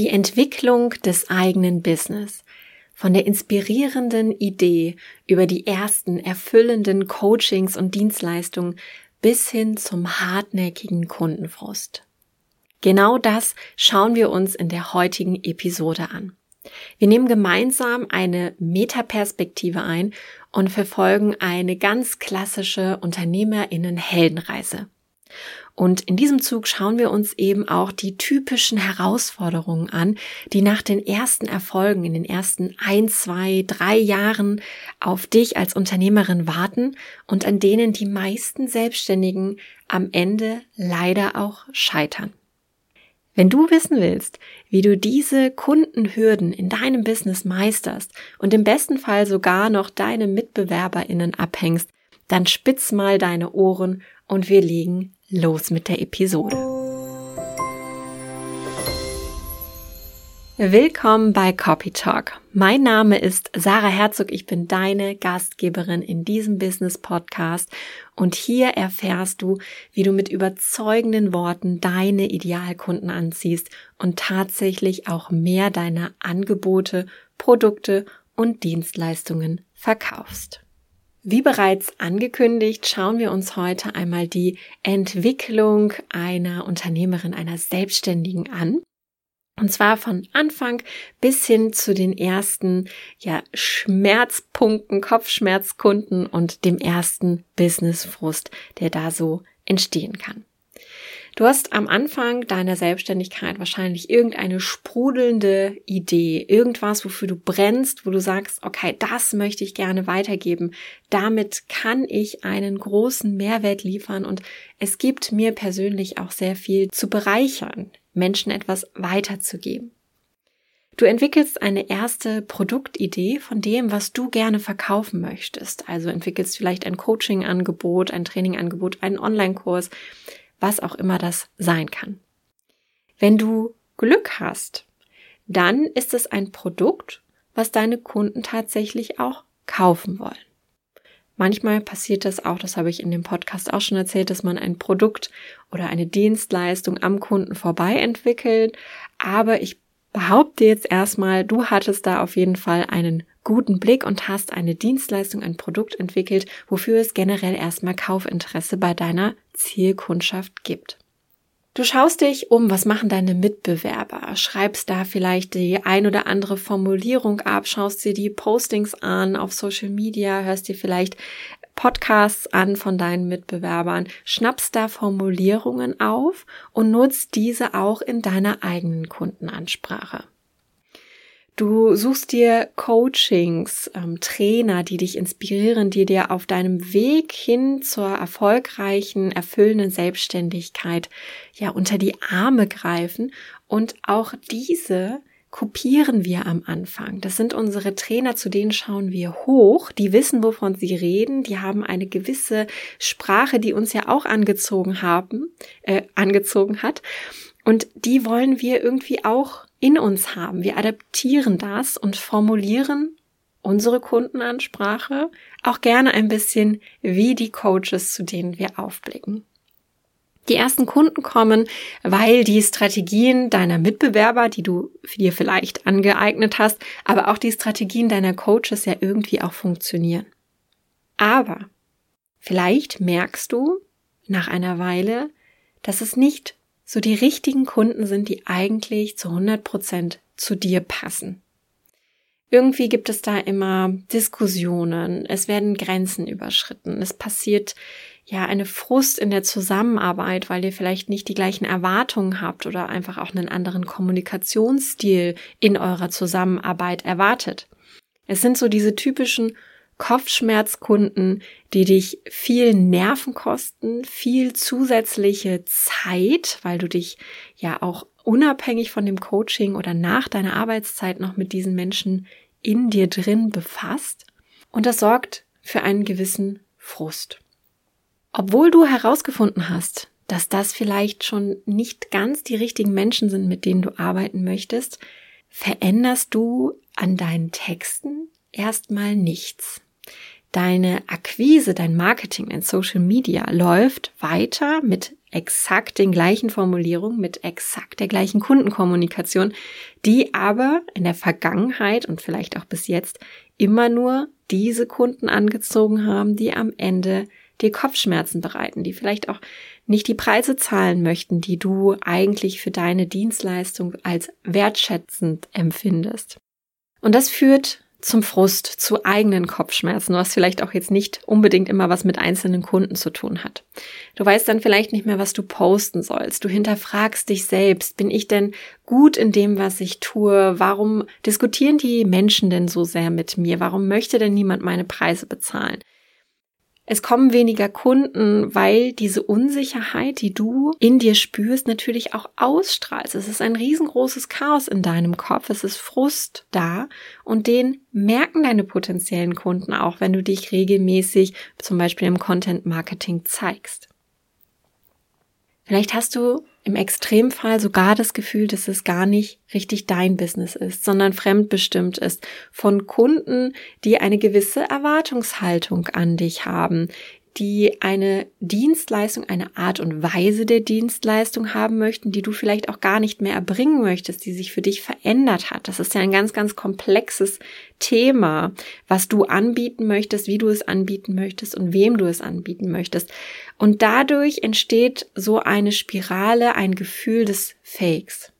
Die Entwicklung des eigenen Business. Von der inspirierenden Idee über die ersten erfüllenden Coachings und Dienstleistungen bis hin zum hartnäckigen Kundenfrust. Genau das schauen wir uns in der heutigen Episode an. Wir nehmen gemeinsam eine Metaperspektive ein und verfolgen eine ganz klassische Unternehmerinnen-Heldenreise. Und in diesem Zug schauen wir uns eben auch die typischen Herausforderungen an, die nach den ersten Erfolgen in den ersten ein, zwei, drei Jahren auf dich als Unternehmerin warten und an denen die meisten Selbstständigen am Ende leider auch scheitern. Wenn du wissen willst, wie du diese Kundenhürden in deinem Business meisterst und im besten Fall sogar noch deine Mitbewerberinnen abhängst, dann spitz mal deine Ohren und wir legen los mit der Episode. Willkommen bei Copy Talk. Mein Name ist Sarah Herzog. Ich bin deine Gastgeberin in diesem Business Podcast und hier erfährst du, wie du mit überzeugenden Worten deine Idealkunden anziehst und tatsächlich auch mehr deiner Angebote, Produkte und Dienstleistungen verkaufst. Wie bereits angekündigt, schauen wir uns heute einmal die Entwicklung einer Unternehmerin, einer Selbstständigen an. Und zwar von Anfang bis hin zu den ersten, ja, Schmerzpunkten, Kopfschmerzkunden und dem ersten Businessfrust, der da so entstehen kann. Du hast am Anfang deiner Selbstständigkeit wahrscheinlich irgendeine sprudelnde Idee, irgendwas, wofür du brennst, wo du sagst, okay, das möchte ich gerne weitergeben. Damit kann ich einen großen Mehrwert liefern und es gibt mir persönlich auch sehr viel zu bereichern, Menschen etwas weiterzugeben. Du entwickelst eine erste Produktidee von dem, was du gerne verkaufen möchtest. Also entwickelst vielleicht ein Coaching-Angebot, ein Training-Angebot, einen Online-Kurs, was auch immer das sein kann. Wenn du Glück hast, dann ist es ein Produkt, was deine Kunden tatsächlich auch kaufen wollen. Manchmal passiert das auch, das habe ich in dem Podcast auch schon erzählt, dass man ein Produkt oder eine Dienstleistung am Kunden vorbei entwickelt. Aber ich behaupte jetzt erstmal, du hattest da auf jeden Fall einen guten Blick und hast eine Dienstleistung, ein Produkt entwickelt, wofür es generell erstmal Kaufinteresse bei deiner Zielkundschaft gibt. Du schaust dich um, was machen deine Mitbewerber, schreibst da vielleicht die ein oder andere Formulierung ab, schaust dir die Postings an auf Social Media, hörst dir vielleicht Podcasts an von deinen Mitbewerbern, schnappst da Formulierungen auf und nutzt diese auch in deiner eigenen Kundenansprache. Du suchst dir Coachings, ähm, Trainer, die dich inspirieren, die dir auf deinem Weg hin zur erfolgreichen, erfüllenden Selbstständigkeit ja unter die Arme greifen und auch diese kopieren wir am Anfang. Das sind unsere Trainer, zu denen schauen wir hoch. Die wissen, wovon sie reden. Die haben eine gewisse Sprache, die uns ja auch angezogen haben, äh, angezogen hat. Und die wollen wir irgendwie auch in uns haben. Wir adaptieren das und formulieren unsere Kundenansprache auch gerne ein bisschen wie die Coaches, zu denen wir aufblicken. Die ersten Kunden kommen, weil die Strategien deiner Mitbewerber, die du dir vielleicht angeeignet hast, aber auch die Strategien deiner Coaches ja irgendwie auch funktionieren. Aber vielleicht merkst du nach einer Weile, dass es nicht so die richtigen Kunden sind, die eigentlich zu 100 Prozent zu dir passen. Irgendwie gibt es da immer Diskussionen, es werden Grenzen überschritten, es passiert ja eine Frust in der Zusammenarbeit, weil ihr vielleicht nicht die gleichen Erwartungen habt oder einfach auch einen anderen Kommunikationsstil in eurer Zusammenarbeit erwartet. Es sind so diese typischen Kopfschmerzkunden, die dich viel Nerven kosten, viel zusätzliche Zeit, weil du dich ja auch unabhängig von dem Coaching oder nach deiner Arbeitszeit noch mit diesen Menschen in dir drin befasst. Und das sorgt für einen gewissen Frust. Obwohl du herausgefunden hast, dass das vielleicht schon nicht ganz die richtigen Menschen sind, mit denen du arbeiten möchtest, veränderst du an deinen Texten erstmal nichts. Deine Akquise, dein Marketing in Social Media läuft weiter mit exakt den gleichen Formulierungen, mit exakt der gleichen Kundenkommunikation, die aber in der Vergangenheit und vielleicht auch bis jetzt immer nur diese Kunden angezogen haben, die am Ende dir Kopfschmerzen bereiten, die vielleicht auch nicht die Preise zahlen möchten, die du eigentlich für deine Dienstleistung als wertschätzend empfindest. Und das führt zum Frust, zu eigenen Kopfschmerzen, was vielleicht auch jetzt nicht unbedingt immer was mit einzelnen Kunden zu tun hat. Du weißt dann vielleicht nicht mehr, was du posten sollst. Du hinterfragst dich selbst. Bin ich denn gut in dem, was ich tue? Warum diskutieren die Menschen denn so sehr mit mir? Warum möchte denn niemand meine Preise bezahlen? Es kommen weniger Kunden, weil diese Unsicherheit, die du in dir spürst, natürlich auch ausstrahlst. Es ist ein riesengroßes Chaos in deinem Kopf. Es ist Frust da und den merken deine potenziellen Kunden auch, wenn du dich regelmäßig zum Beispiel im Content Marketing zeigst. Vielleicht hast du im Extremfall sogar das Gefühl, dass es gar nicht richtig dein Business ist, sondern fremdbestimmt ist von Kunden, die eine gewisse Erwartungshaltung an dich haben, die eine Dienstleistung, eine Art und Weise der Dienstleistung haben möchten, die du vielleicht auch gar nicht mehr erbringen möchtest, die sich für dich verändert hat. Das ist ja ein ganz, ganz komplexes Thema, was du anbieten möchtest, wie du es anbieten möchtest und wem du es anbieten möchtest. Und dadurch entsteht so eine Spirale, ein Gefühl des Fakes.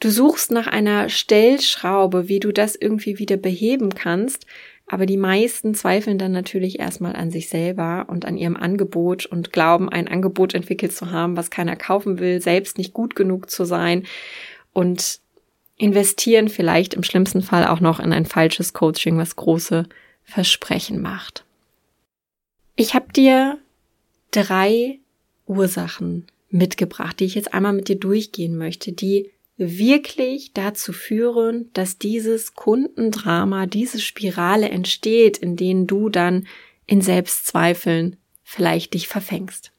Du suchst nach einer Stellschraube, wie du das irgendwie wieder beheben kannst, aber die meisten zweifeln dann natürlich erstmal an sich selber und an ihrem Angebot und glauben, ein Angebot entwickelt zu haben, was keiner kaufen will, selbst nicht gut genug zu sein und investieren vielleicht im schlimmsten Fall auch noch in ein falsches Coaching, was große Versprechen macht. Ich habe dir drei Ursachen mitgebracht, die ich jetzt einmal mit dir durchgehen möchte, die wirklich dazu führen, dass dieses Kundendrama, diese Spirale entsteht, in denen du dann in Selbstzweifeln vielleicht dich verfängst.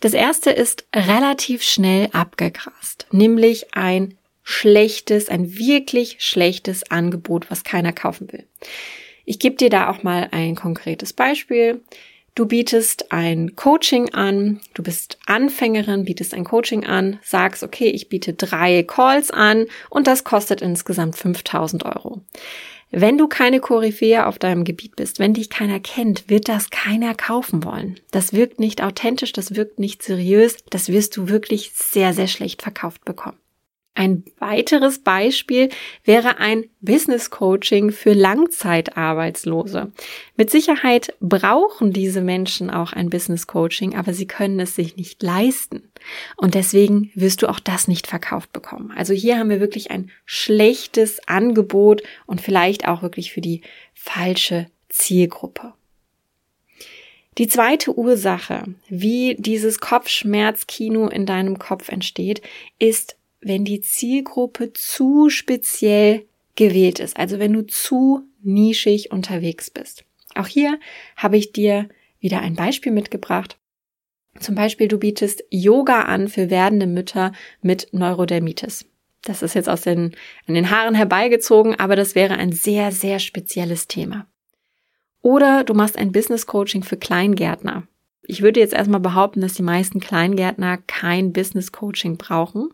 Das erste ist relativ schnell abgegrast, nämlich ein schlechtes, ein wirklich schlechtes Angebot, was keiner kaufen will. Ich gebe dir da auch mal ein konkretes Beispiel. Du bietest ein Coaching an, du bist Anfängerin, bietest ein Coaching an, sagst, okay, ich biete drei Calls an und das kostet insgesamt 5000 Euro. Wenn du keine Koryphäe auf deinem Gebiet bist, wenn dich keiner kennt, wird das keiner kaufen wollen. Das wirkt nicht authentisch, das wirkt nicht seriös, das wirst du wirklich sehr, sehr schlecht verkauft bekommen. Ein weiteres Beispiel wäre ein Business Coaching für Langzeitarbeitslose. Mit Sicherheit brauchen diese Menschen auch ein Business Coaching, aber sie können es sich nicht leisten. Und deswegen wirst du auch das nicht verkauft bekommen. Also hier haben wir wirklich ein schlechtes Angebot und vielleicht auch wirklich für die falsche Zielgruppe. Die zweite Ursache, wie dieses Kopfschmerzkino in deinem Kopf entsteht, ist wenn die Zielgruppe zu speziell gewählt ist, also wenn du zu nischig unterwegs bist. Auch hier habe ich dir wieder ein Beispiel mitgebracht. Zum Beispiel, du bietest Yoga an für werdende Mütter mit Neurodermitis. Das ist jetzt aus den, an den Haaren herbeigezogen, aber das wäre ein sehr, sehr spezielles Thema. Oder du machst ein Business Coaching für Kleingärtner. Ich würde jetzt erstmal behaupten, dass die meisten Kleingärtner kein Business Coaching brauchen.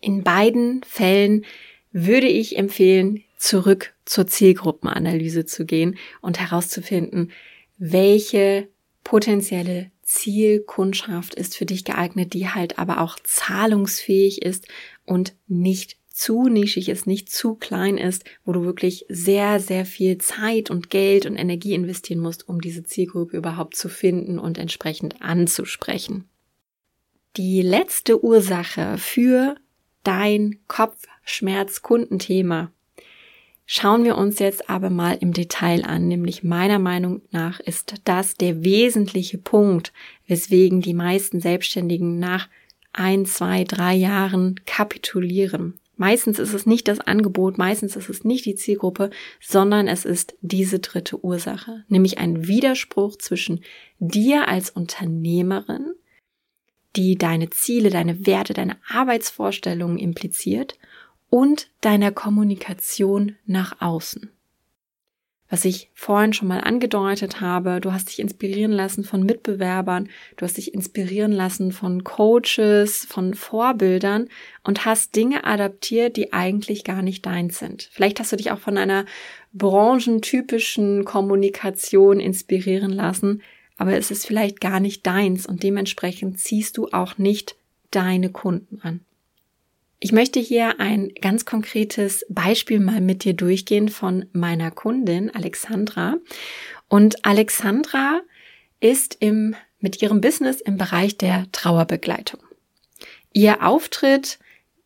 In beiden Fällen würde ich empfehlen, zurück zur Zielgruppenanalyse zu gehen und herauszufinden, welche potenzielle Zielkundschaft ist für dich geeignet, die halt aber auch zahlungsfähig ist und nicht zu nischig ist, nicht zu klein ist, wo du wirklich sehr, sehr viel Zeit und Geld und Energie investieren musst, um diese Zielgruppe überhaupt zu finden und entsprechend anzusprechen. Die letzte Ursache für dein Kopfschmerz-Kundenthema. Schauen wir uns jetzt aber mal im Detail an, nämlich meiner Meinung nach ist das der wesentliche Punkt, weswegen die meisten Selbstständigen nach ein, zwei, drei Jahren kapitulieren. Meistens ist es nicht das Angebot, meistens ist es nicht die Zielgruppe, sondern es ist diese dritte Ursache, nämlich ein Widerspruch zwischen dir als Unternehmerin die deine Ziele, deine Werte, deine Arbeitsvorstellungen impliziert und deiner Kommunikation nach außen. was ich vorhin schon mal angedeutet habe. Du hast dich inspirieren lassen von Mitbewerbern, du hast dich inspirieren lassen von Coaches, von Vorbildern und hast Dinge adaptiert, die eigentlich gar nicht deins sind. Vielleicht hast du dich auch von einer branchentypischen Kommunikation inspirieren lassen, aber es ist vielleicht gar nicht deins und dementsprechend ziehst du auch nicht deine Kunden an. Ich möchte hier ein ganz konkretes Beispiel mal mit dir durchgehen von meiner Kundin Alexandra. Und Alexandra ist im, mit ihrem Business im Bereich der Trauerbegleitung. Ihr Auftritt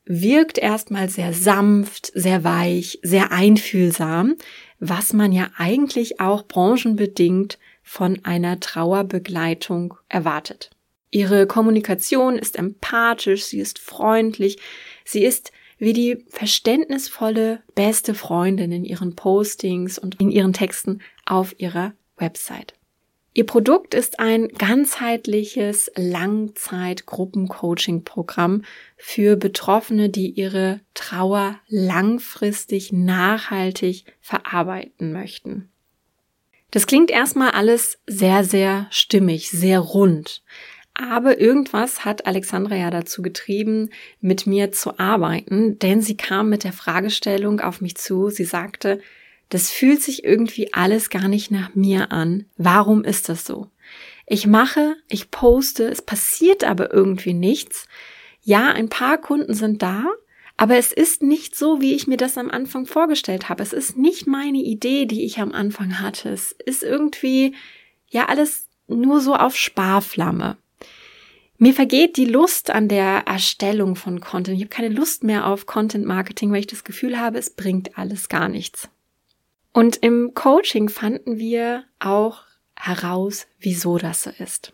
wirkt erstmal sehr sanft, sehr weich, sehr einfühlsam, was man ja eigentlich auch branchenbedingt von einer Trauerbegleitung erwartet. Ihre Kommunikation ist empathisch, sie ist freundlich, Sie ist wie die verständnisvolle beste Freundin in ihren Postings und in ihren Texten auf ihrer Website. Ihr Produkt ist ein ganzheitliches Langzeit-Gruppencoaching-Programm für Betroffene, die ihre Trauer langfristig nachhaltig verarbeiten möchten. Das klingt erstmal alles sehr, sehr stimmig, sehr rund. Aber irgendwas hat Alexandra ja dazu getrieben, mit mir zu arbeiten, denn sie kam mit der Fragestellung auf mich zu. Sie sagte, das fühlt sich irgendwie alles gar nicht nach mir an. Warum ist das so? Ich mache, ich poste, es passiert aber irgendwie nichts. Ja, ein paar Kunden sind da, aber es ist nicht so, wie ich mir das am Anfang vorgestellt habe. Es ist nicht meine Idee, die ich am Anfang hatte. Es ist irgendwie, ja, alles nur so auf Sparflamme. Mir vergeht die Lust an der Erstellung von Content. Ich habe keine Lust mehr auf Content Marketing, weil ich das Gefühl habe, es bringt alles gar nichts. Und im Coaching fanden wir auch heraus, wieso das so ist.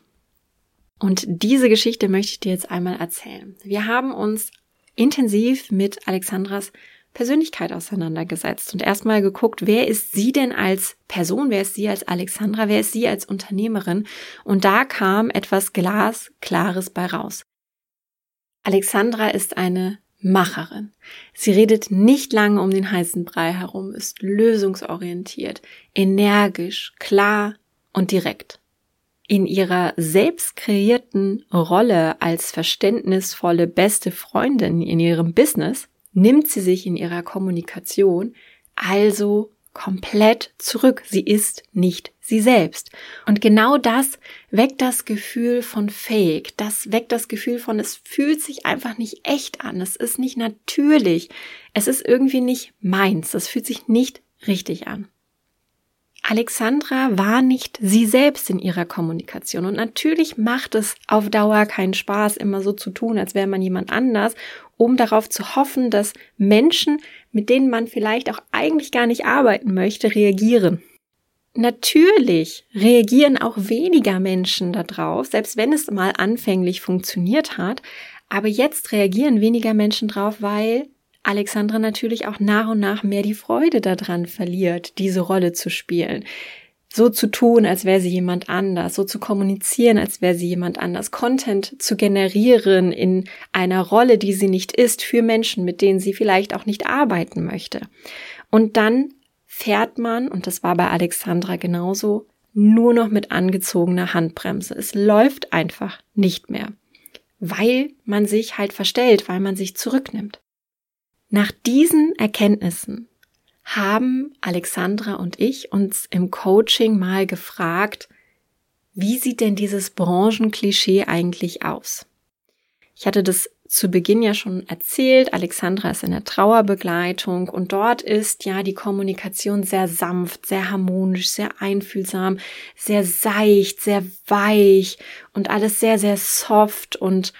Und diese Geschichte möchte ich dir jetzt einmal erzählen. Wir haben uns intensiv mit Alexandras Persönlichkeit auseinandergesetzt und erstmal geguckt, wer ist sie denn als Person, wer ist sie als Alexandra, wer ist sie als Unternehmerin und da kam etwas Glasklares bei raus. Alexandra ist eine Macherin. Sie redet nicht lange um den heißen Brei herum, ist lösungsorientiert, energisch, klar und direkt. In ihrer selbst kreierten Rolle als verständnisvolle beste Freundin in ihrem Business nimmt sie sich in ihrer Kommunikation also komplett zurück. Sie ist nicht sie selbst. Und genau das weckt das Gefühl von fake. Das weckt das Gefühl von, es fühlt sich einfach nicht echt an. Es ist nicht natürlich. Es ist irgendwie nicht meins. Es fühlt sich nicht richtig an. Alexandra war nicht sie selbst in ihrer Kommunikation. Und natürlich macht es auf Dauer keinen Spaß, immer so zu tun, als wäre man jemand anders, um darauf zu hoffen, dass Menschen, mit denen man vielleicht auch eigentlich gar nicht arbeiten möchte, reagieren. Natürlich reagieren auch weniger Menschen darauf, selbst wenn es mal anfänglich funktioniert hat. Aber jetzt reagieren weniger Menschen drauf, weil Alexandra natürlich auch nach und nach mehr die Freude daran verliert, diese Rolle zu spielen. So zu tun, als wäre sie jemand anders, so zu kommunizieren, als wäre sie jemand anders, Content zu generieren in einer Rolle, die sie nicht ist, für Menschen, mit denen sie vielleicht auch nicht arbeiten möchte. Und dann fährt man, und das war bei Alexandra genauso, nur noch mit angezogener Handbremse. Es läuft einfach nicht mehr, weil man sich halt verstellt, weil man sich zurücknimmt. Nach diesen Erkenntnissen haben Alexandra und ich uns im Coaching mal gefragt, wie sieht denn dieses Branchenklischee eigentlich aus? Ich hatte das zu Beginn ja schon erzählt. Alexandra ist in der Trauerbegleitung und dort ist ja die Kommunikation sehr sanft, sehr harmonisch, sehr einfühlsam, sehr seicht, sehr weich und alles sehr, sehr soft und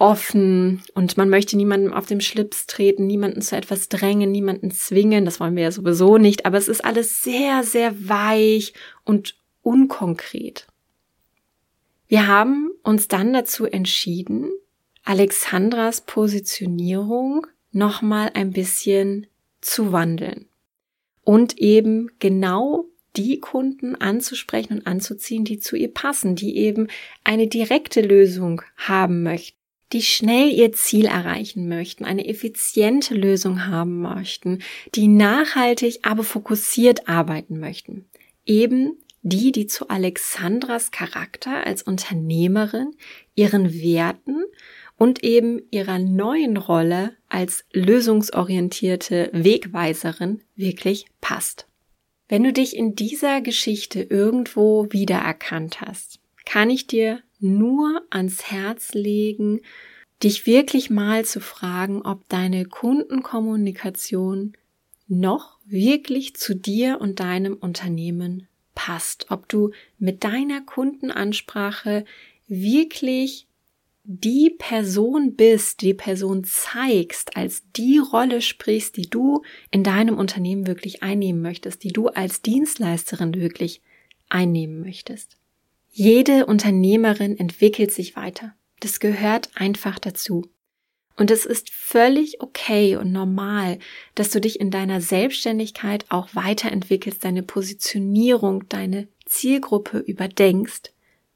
offen und man möchte niemandem auf dem Schlips treten, niemanden zu etwas drängen, niemanden zwingen. Das wollen wir ja sowieso nicht, aber es ist alles sehr, sehr weich und unkonkret. Wir haben uns dann dazu entschieden, Alexandras Positionierung nochmal ein bisschen zu wandeln und eben genau die Kunden anzusprechen und anzuziehen, die zu ihr passen, die eben eine direkte Lösung haben möchten die schnell ihr Ziel erreichen möchten, eine effiziente Lösung haben möchten, die nachhaltig, aber fokussiert arbeiten möchten. Eben die, die zu Alexandras Charakter als Unternehmerin, ihren Werten und eben ihrer neuen Rolle als lösungsorientierte Wegweiserin wirklich passt. Wenn du dich in dieser Geschichte irgendwo wiedererkannt hast, kann ich dir nur ans Herz legen, dich wirklich mal zu fragen, ob deine Kundenkommunikation noch wirklich zu dir und deinem Unternehmen passt, ob du mit deiner Kundenansprache wirklich die Person bist, die Person zeigst, als die Rolle sprichst, die du in deinem Unternehmen wirklich einnehmen möchtest, die du als Dienstleisterin wirklich einnehmen möchtest. Jede Unternehmerin entwickelt sich weiter. Das gehört einfach dazu. Und es ist völlig okay und normal, dass du dich in deiner Selbstständigkeit auch weiterentwickelst, deine Positionierung, deine Zielgruppe überdenkst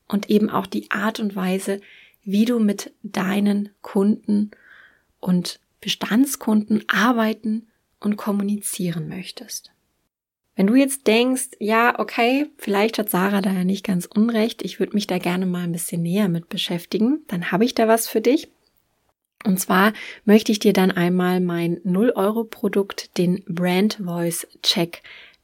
und eben auch die Art und Weise, wie du mit deinen Kunden und Bestandskunden arbeiten und kommunizieren möchtest. Wenn du jetzt denkst, ja, okay, vielleicht hat Sarah da ja nicht ganz unrecht, ich würde mich da gerne mal ein bisschen näher mit beschäftigen, dann habe ich da was für dich. Und zwar möchte ich dir dann einmal mein 0-Euro-Produkt, den Brand Voice Check,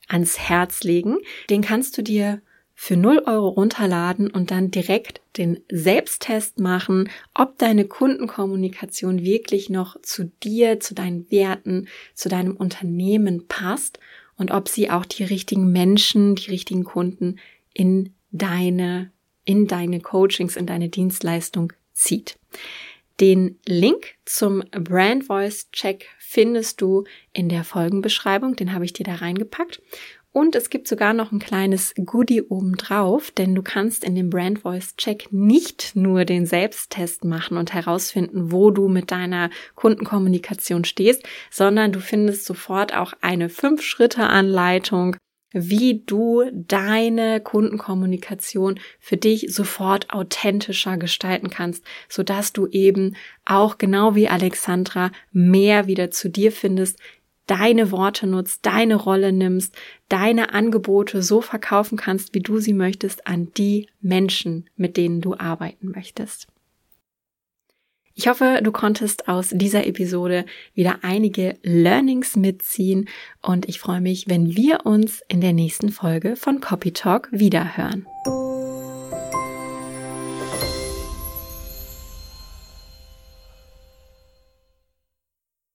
ans Herz legen. Den kannst du dir für 0 Euro runterladen und dann direkt den Selbsttest machen, ob deine Kundenkommunikation wirklich noch zu dir, zu deinen Werten, zu deinem Unternehmen passt und ob sie auch die richtigen Menschen, die richtigen Kunden in deine, in deine Coachings, in deine Dienstleistung zieht. Den Link zum Brand Voice Check findest du in der Folgenbeschreibung, den habe ich dir da reingepackt. Und es gibt sogar noch ein kleines Goodie obendrauf, denn du kannst in dem Brand Voice Check nicht nur den Selbsttest machen und herausfinden, wo du mit deiner Kundenkommunikation stehst, sondern du findest sofort auch eine Fünf-Schritte-Anleitung, wie du deine Kundenkommunikation für dich sofort authentischer gestalten kannst, sodass du eben auch genau wie Alexandra mehr wieder zu dir findest, deine Worte nutzt, deine Rolle nimmst, deine Angebote so verkaufen kannst, wie du sie möchtest, an die Menschen, mit denen du arbeiten möchtest. Ich hoffe, du konntest aus dieser Episode wieder einige Learnings mitziehen und ich freue mich, wenn wir uns in der nächsten Folge von Copy Talk wiederhören.